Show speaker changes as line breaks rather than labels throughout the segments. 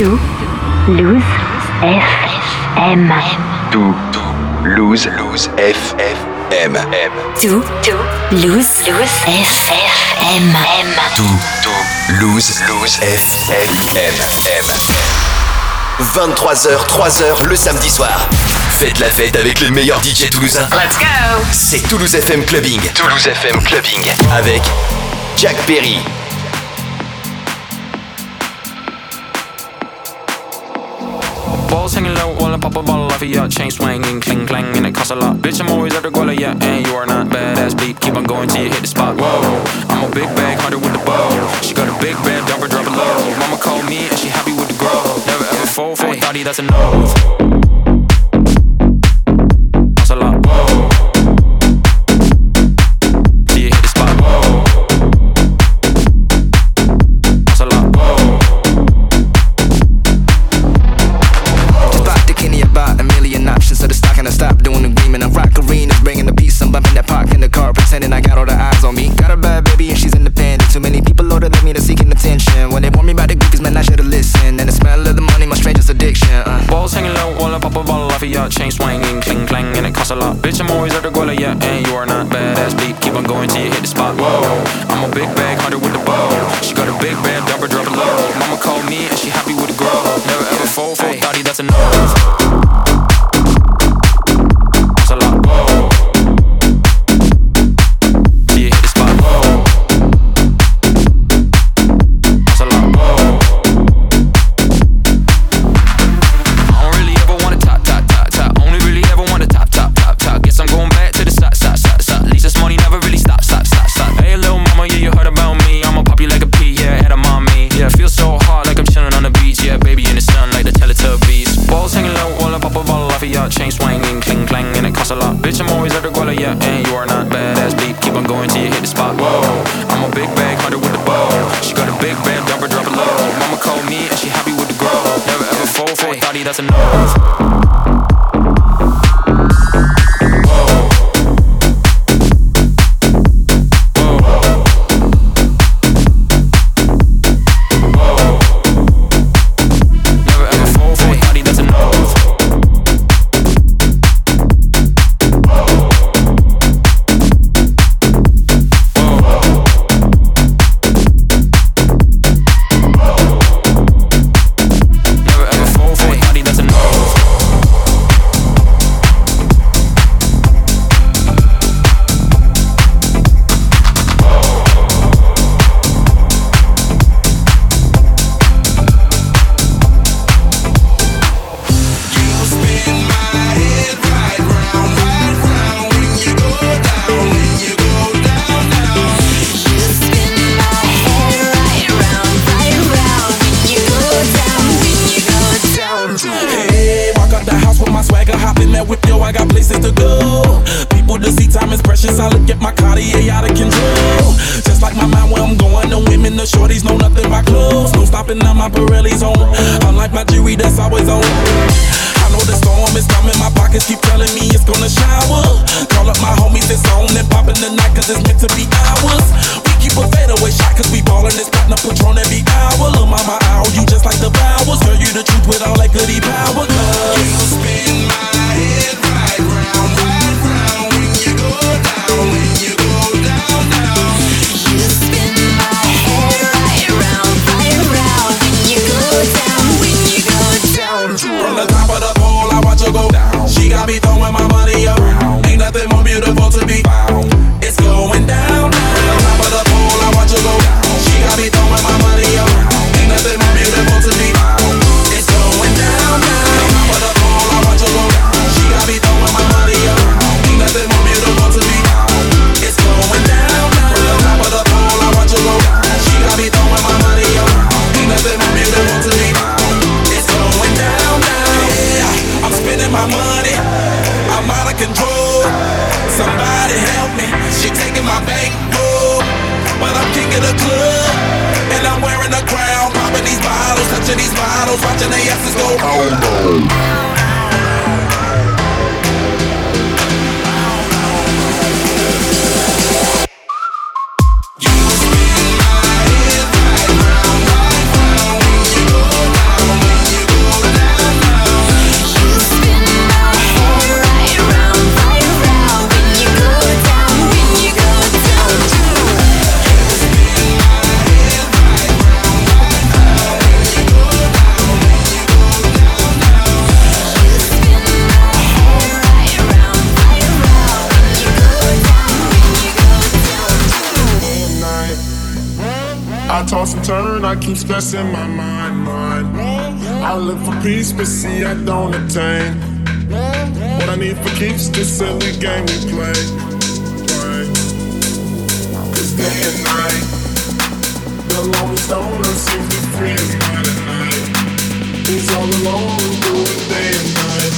Lose FM.
To Lose Lose FM.
To Lose FM.
To Lose Lose FM. 23h, 3h le samedi soir. Faites la fête avec les meilleurs DJ toulousains.
Let's go
C'est Toulouse FM Clubbing. Toulouse FM Clubbing. Avec Jack Perry.
Balls hanging low while I pop a bottle off of your chain swinging, cling clang, and it costs a lot. Bitch, I'm always at the guala, yeah, and you are not badass bleep. Keep on going till you hit the spot. Whoa, I'm a big bag hunter with the bow. She got a big bed, dump her, drop it low. Mama called me and she happy with the grow. Never ever fall for a thotty, that's a no.
I need for keeps this silly game we play. Cause day and night, the lonely stoner seems to free his mind at night. He's all alone through the day and night.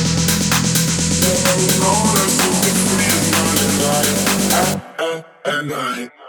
The lonely loner seems to free his mind at night. At, at, at night.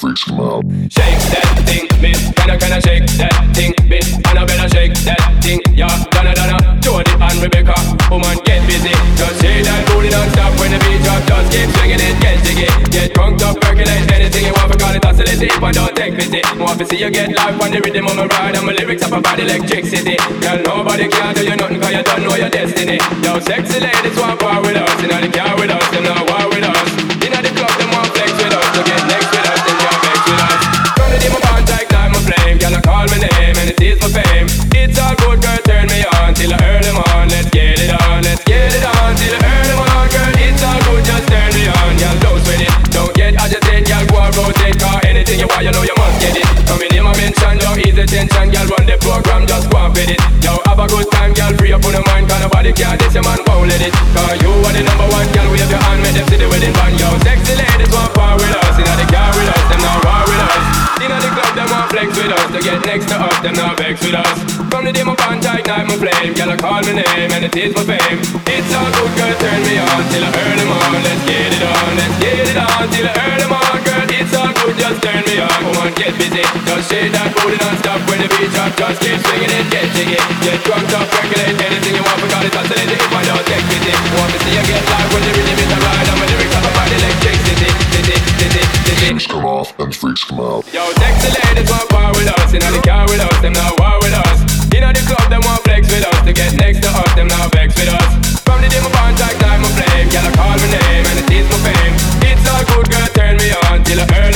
Freaks come out. Shake that thing, miss. Can I, can I shake that thing, miss? Annabella shake that thing, yeah. Donna, Donna, Jody and Rebecca. Woman, get busy. Just shake that booty non-stop when the beat drop. Just keep swinging it, get jiggy. Get drunk up, percolate anything you want. Forgot it, oscillate it, but don't take pity. Want to see you get life on the rhythm of my ride. And my lyrics up about electricity. Girl, nobody can do you nothing cause you don't know your destiny. Yo, sexy ladies want war with us. You know they care with us, them not war good time, girl. Free up on the mind, cause nobody care. This your man won't let it. Cause you are the number one, girl. Wave your hand, make them see the wedding band, yo. Sexy ladies want power with us, know they car with us, them now war with us. Inna the club, them want flex with us. To get next to us, them not vex with us. From the day my contact night, my flame, girl, I call my name and it is my fame. It's all good, girl, turn me on till I earn them on. Let's get it on, let's get it on till I earn them on, It's good, just turn me on. Come on, get busy, just shake that booty non-stop when the beat drop. Just keep swinging it, get jiggy, get drunk, up, percolate anything you want. Forgot it, oscillate it if I don't take pity. Want to see you get live when the rhythm is a ride. I'm a lyrics up about electricity, city, city, city. Freaks come off and freaks come out. Yo, sexy ladies want power with us, inna the car with us, them not war with us. Inna the club, them want flex with us, to get next to us, them not vex with us. From the day my contact, time my flame, girl I call my name and it is my fame. Till I earn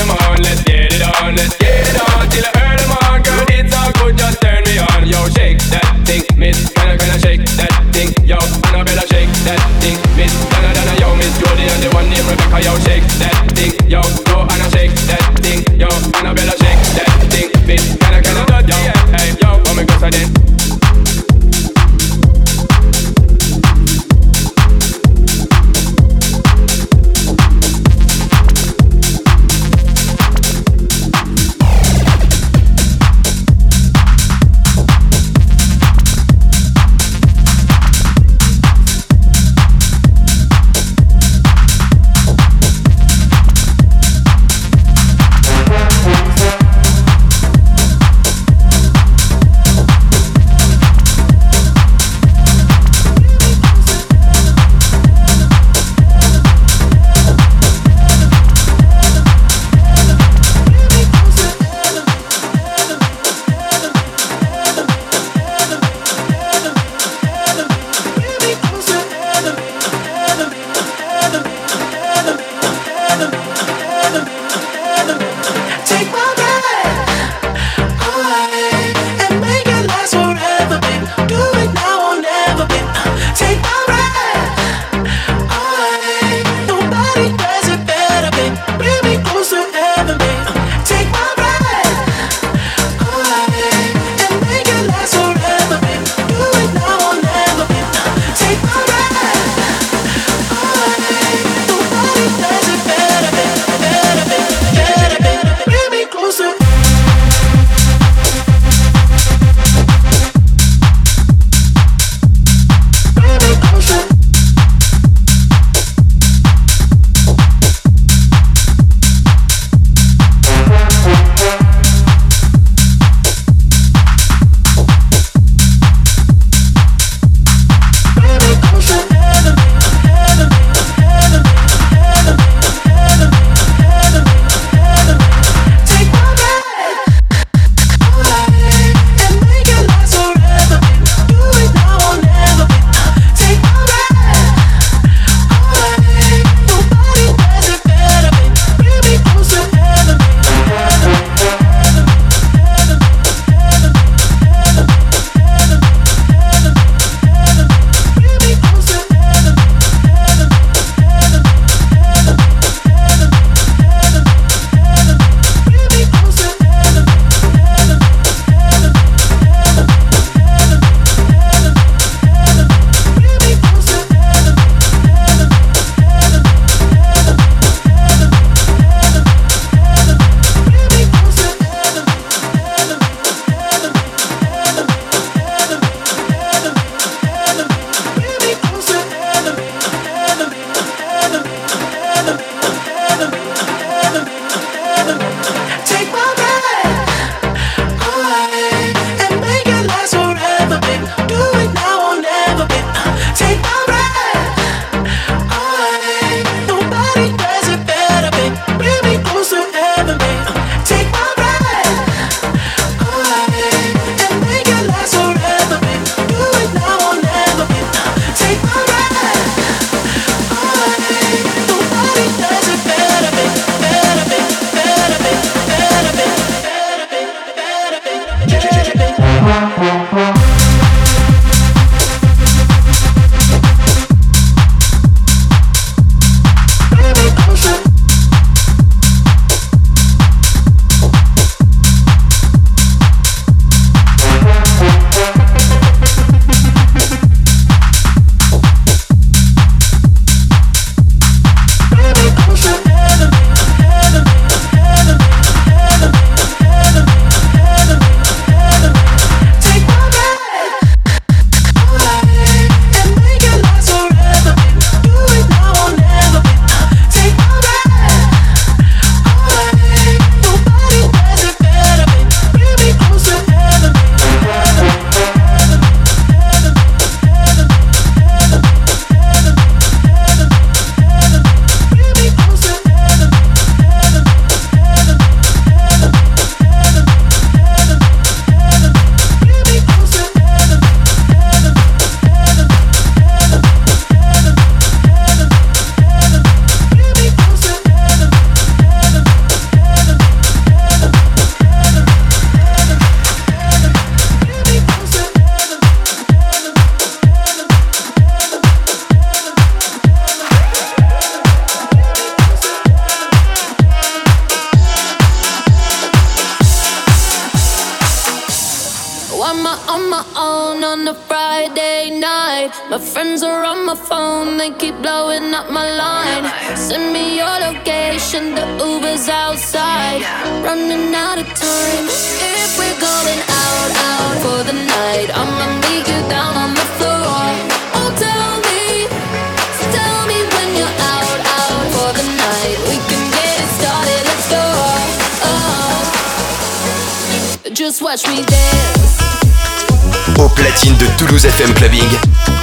Au platine de Toulouse FM Clubbing,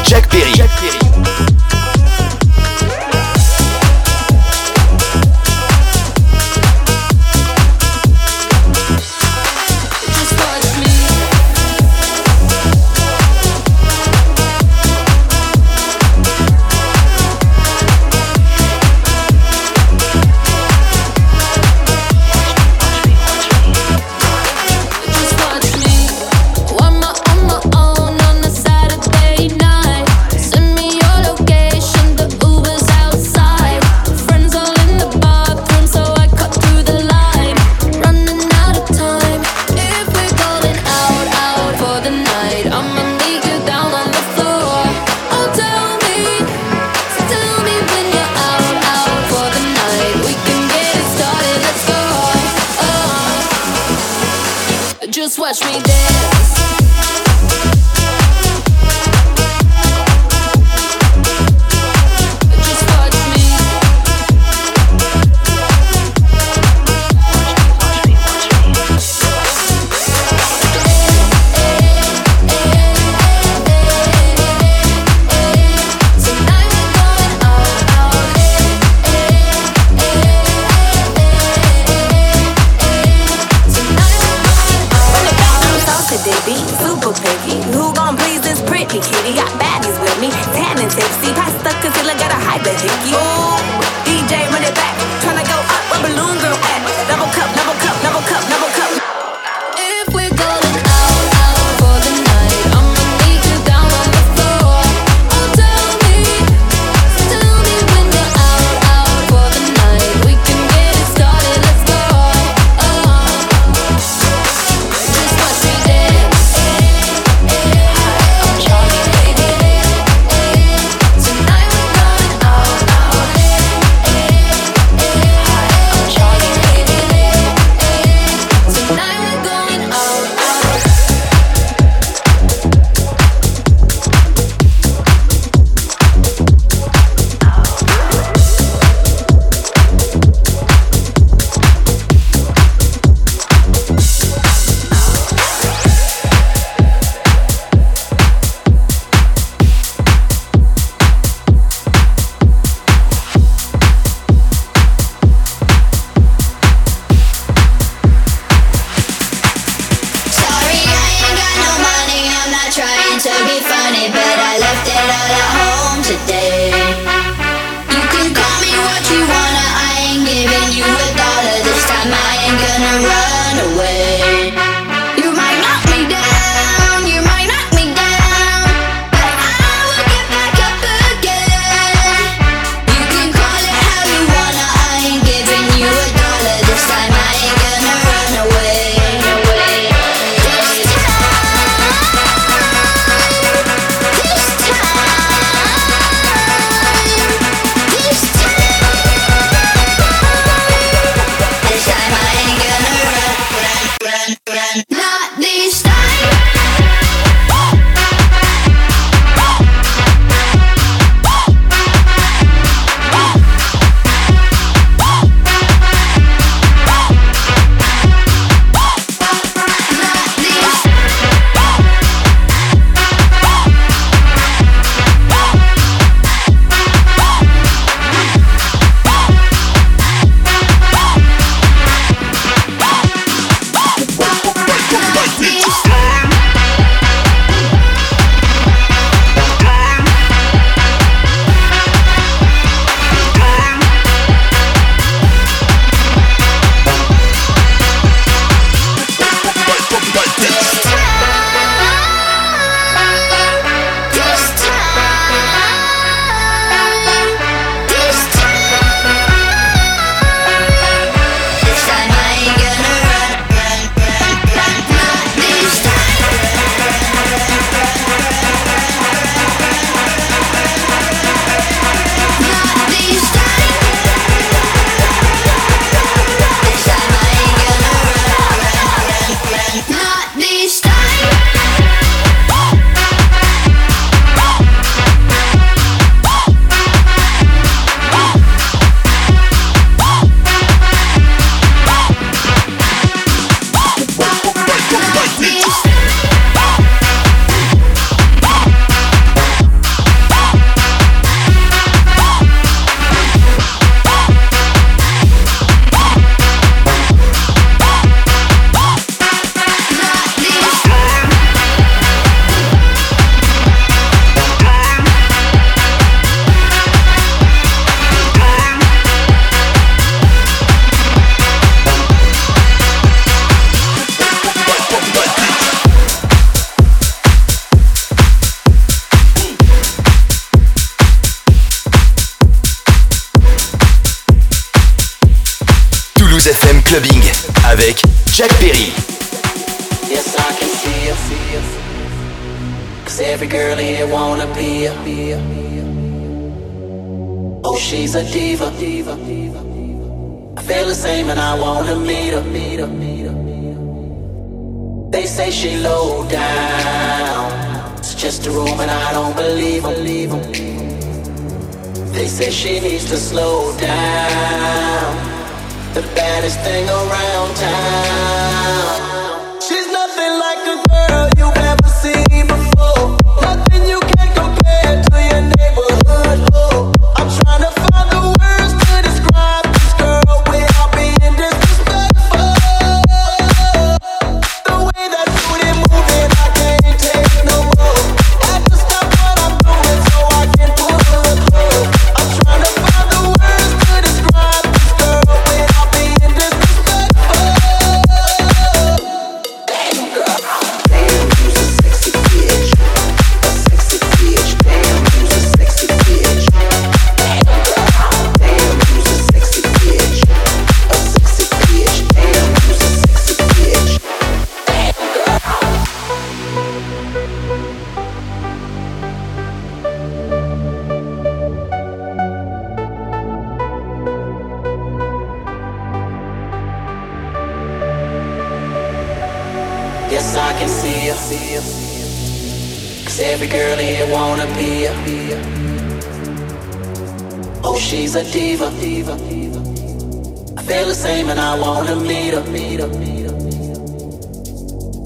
Jack Perry. Jack Perry.
FM Clubbing avec Jack Perry.
Yes, I can see you. Cause every girl here wanna be a. Oh, she's a diva. I feel the same and I wanna meet her. They say she low down. It's just a room and I don't believe. They say she needs to slow down. The baddest thing around town. A. I feel the same and I wanna meet her.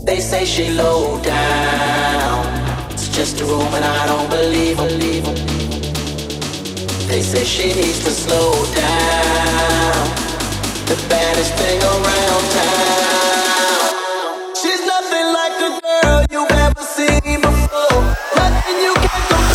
They say she low down. It's just a room and I don't believe them. They say she needs to slow down. The baddest thing around town. She's nothing like the girl you've ever seen before. Nothing you can compare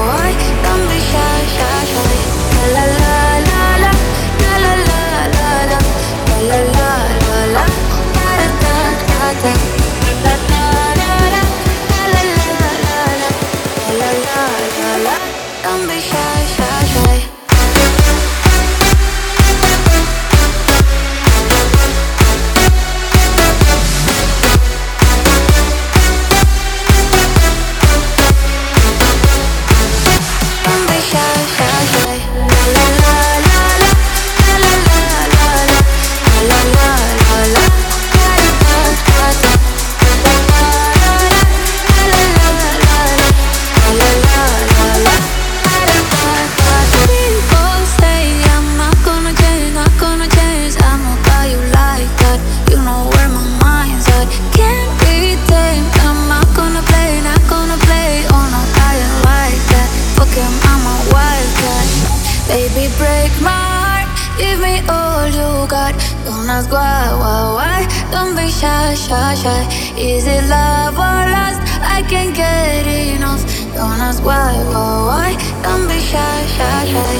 Is it love or lust? I can't get enough. Don't ask why, why, why. Don't be shy, shy, shy.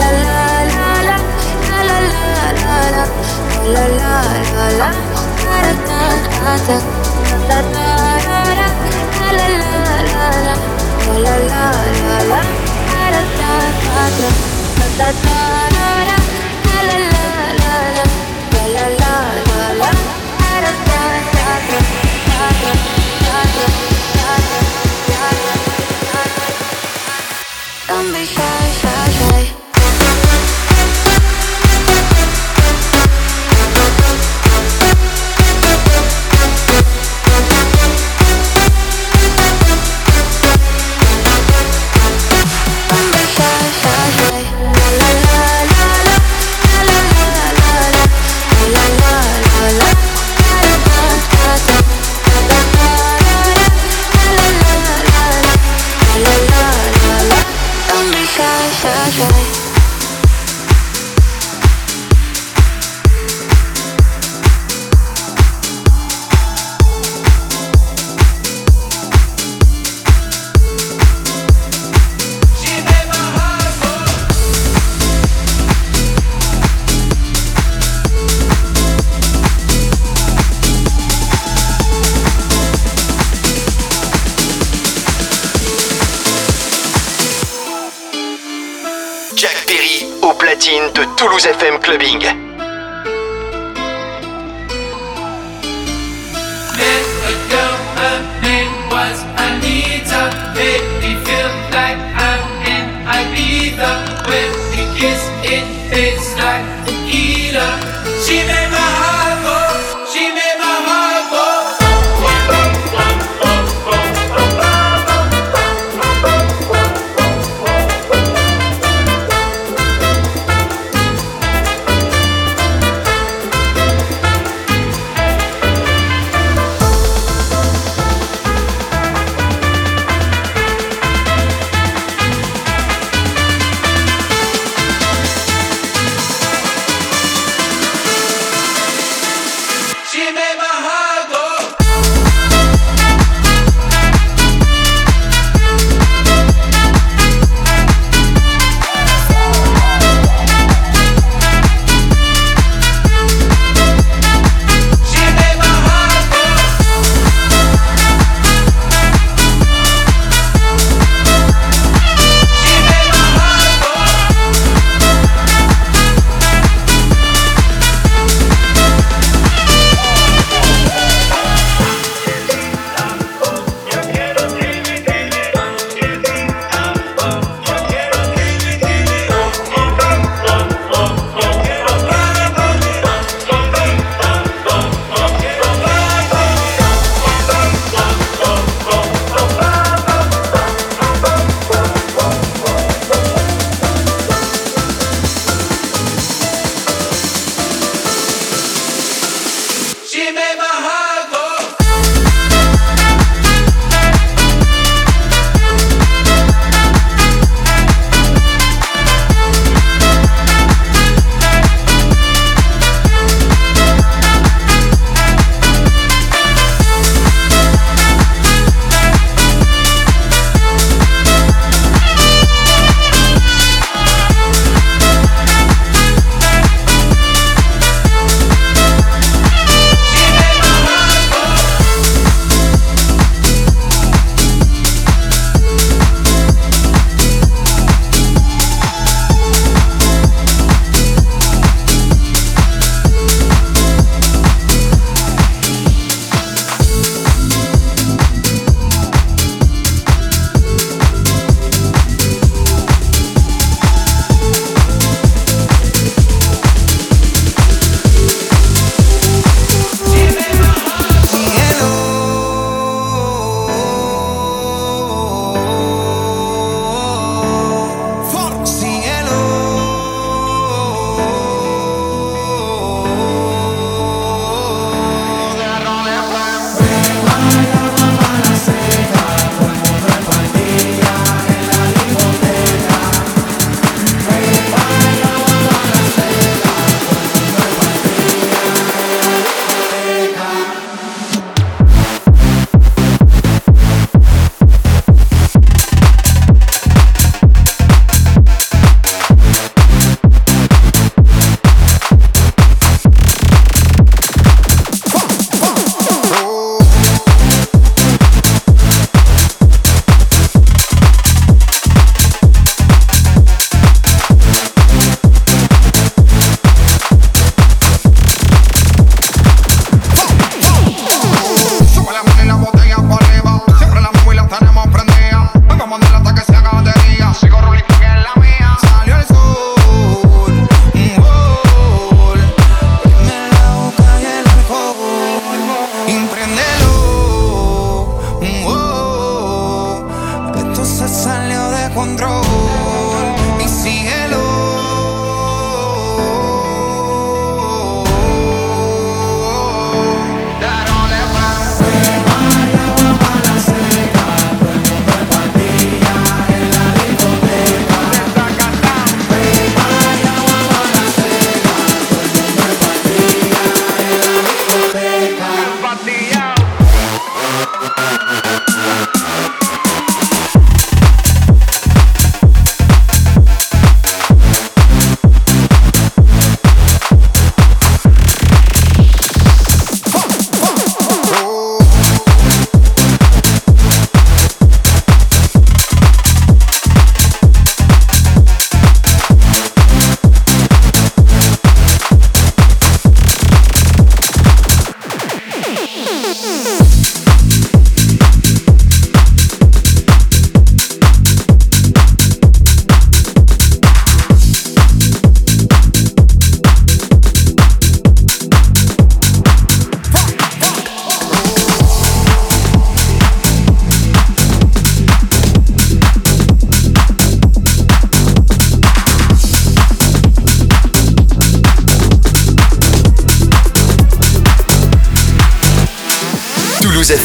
La la la la la la la la la la la la la da da da da da da da da la la la la la la la la la da da da da da da da da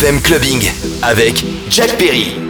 FM Clubbing
avec Jack Perry.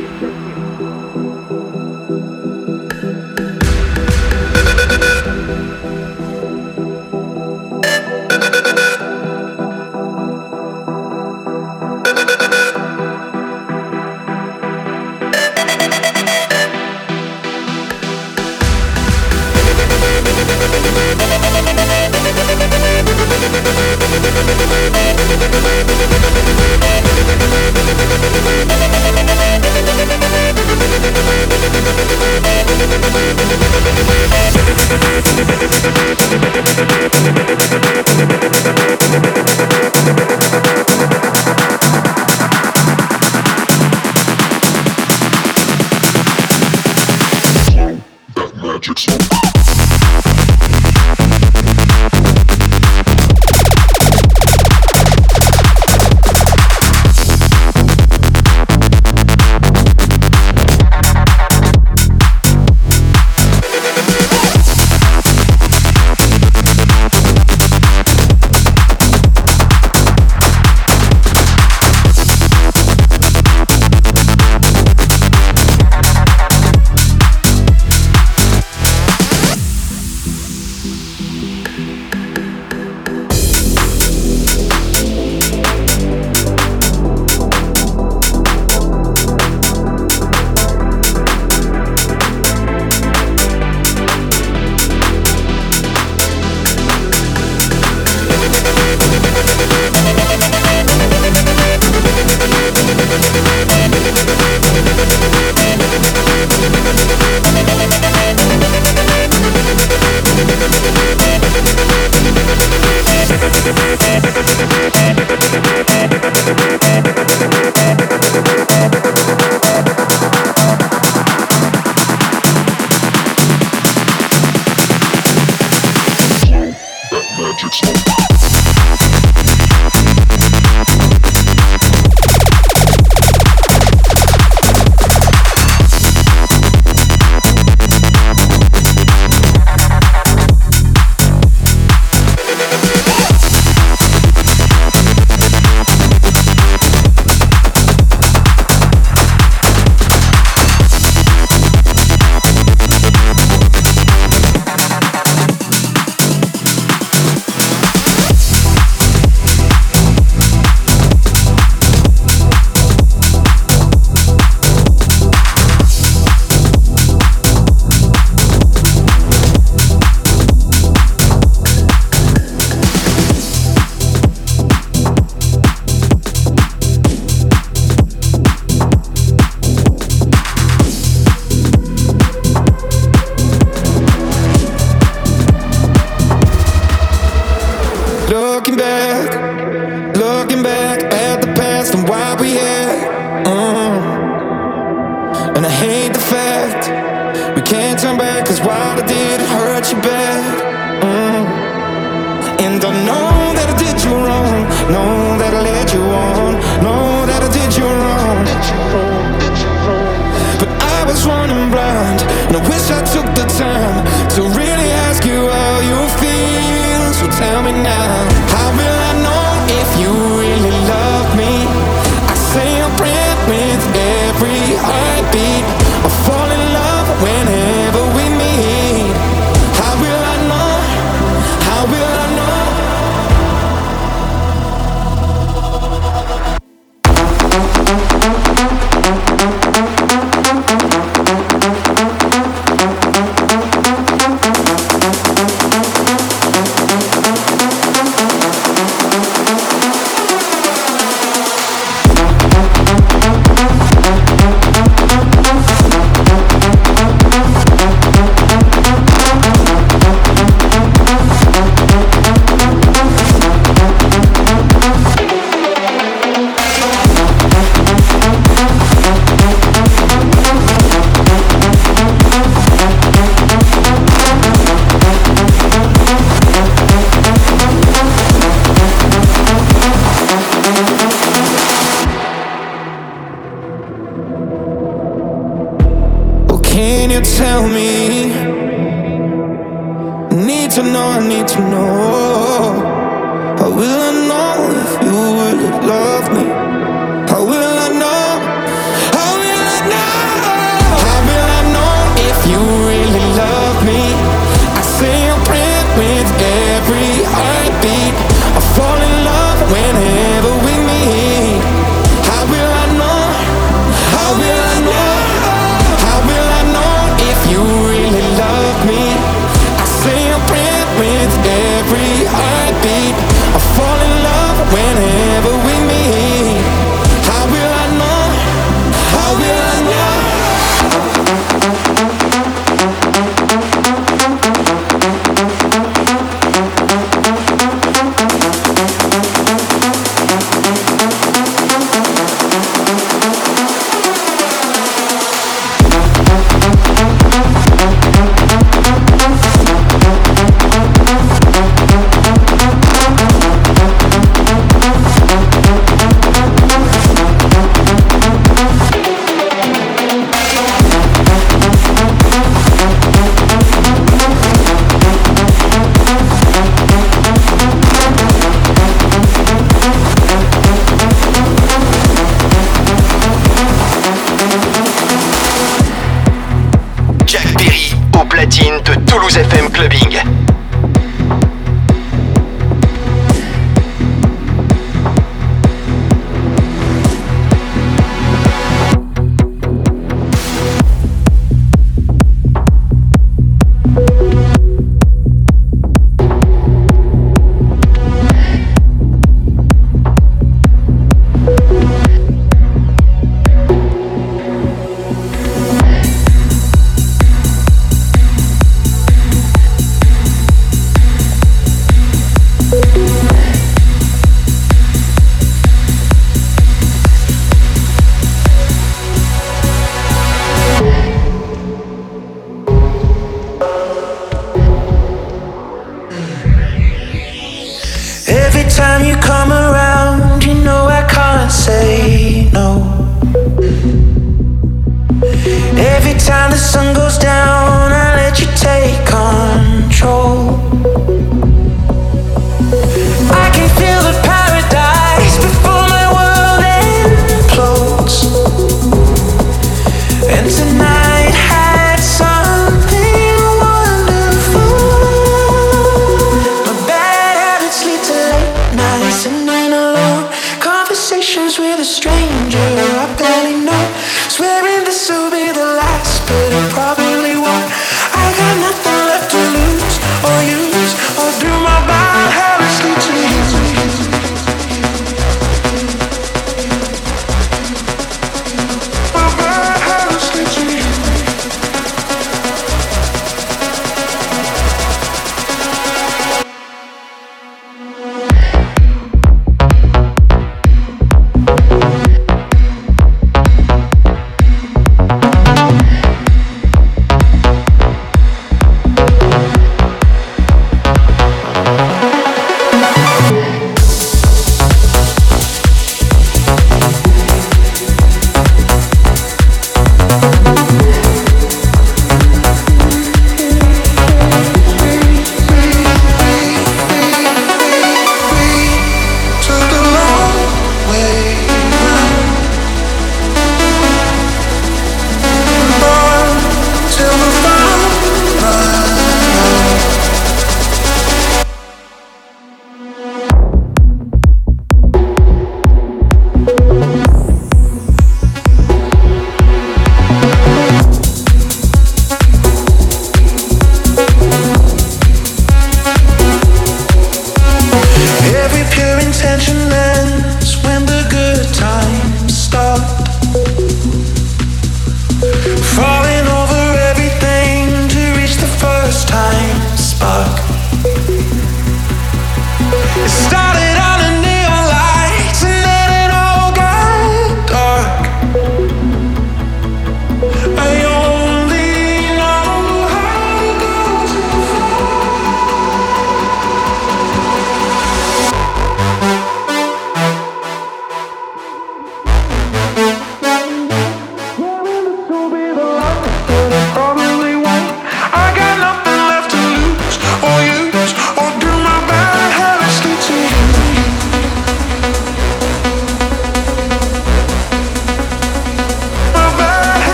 Toulouse FM Clubbing.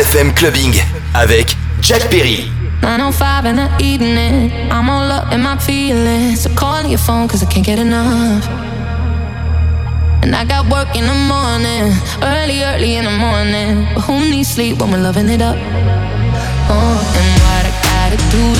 FM Clubbing avec Jack Perry.
905 in the evening, I'm all up in my feelings. So call your phone cause I can't get enough. And I got work in the morning, early, early in the morning. But who needs sleep when we're loving it up? Oh, and what I gotta do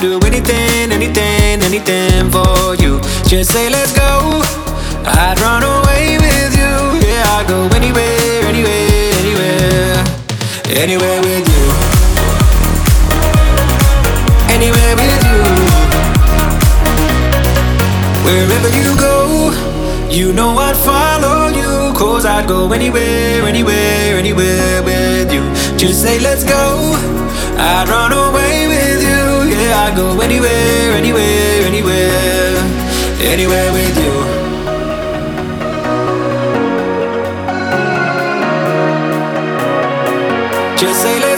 do anything, anything, anything for you. Just say, let's go. I'd run away with you. Yeah, I'd go anywhere, anywhere, anywhere. Anywhere with you. Anywhere with you. Wherever you go, you know I'd follow you. Cause I'd go anywhere, anywhere, anywhere with you. Just say, let's go. I'd run away with you. I'd go anywhere, anywhere, anywhere. Anywhere with you. Just say.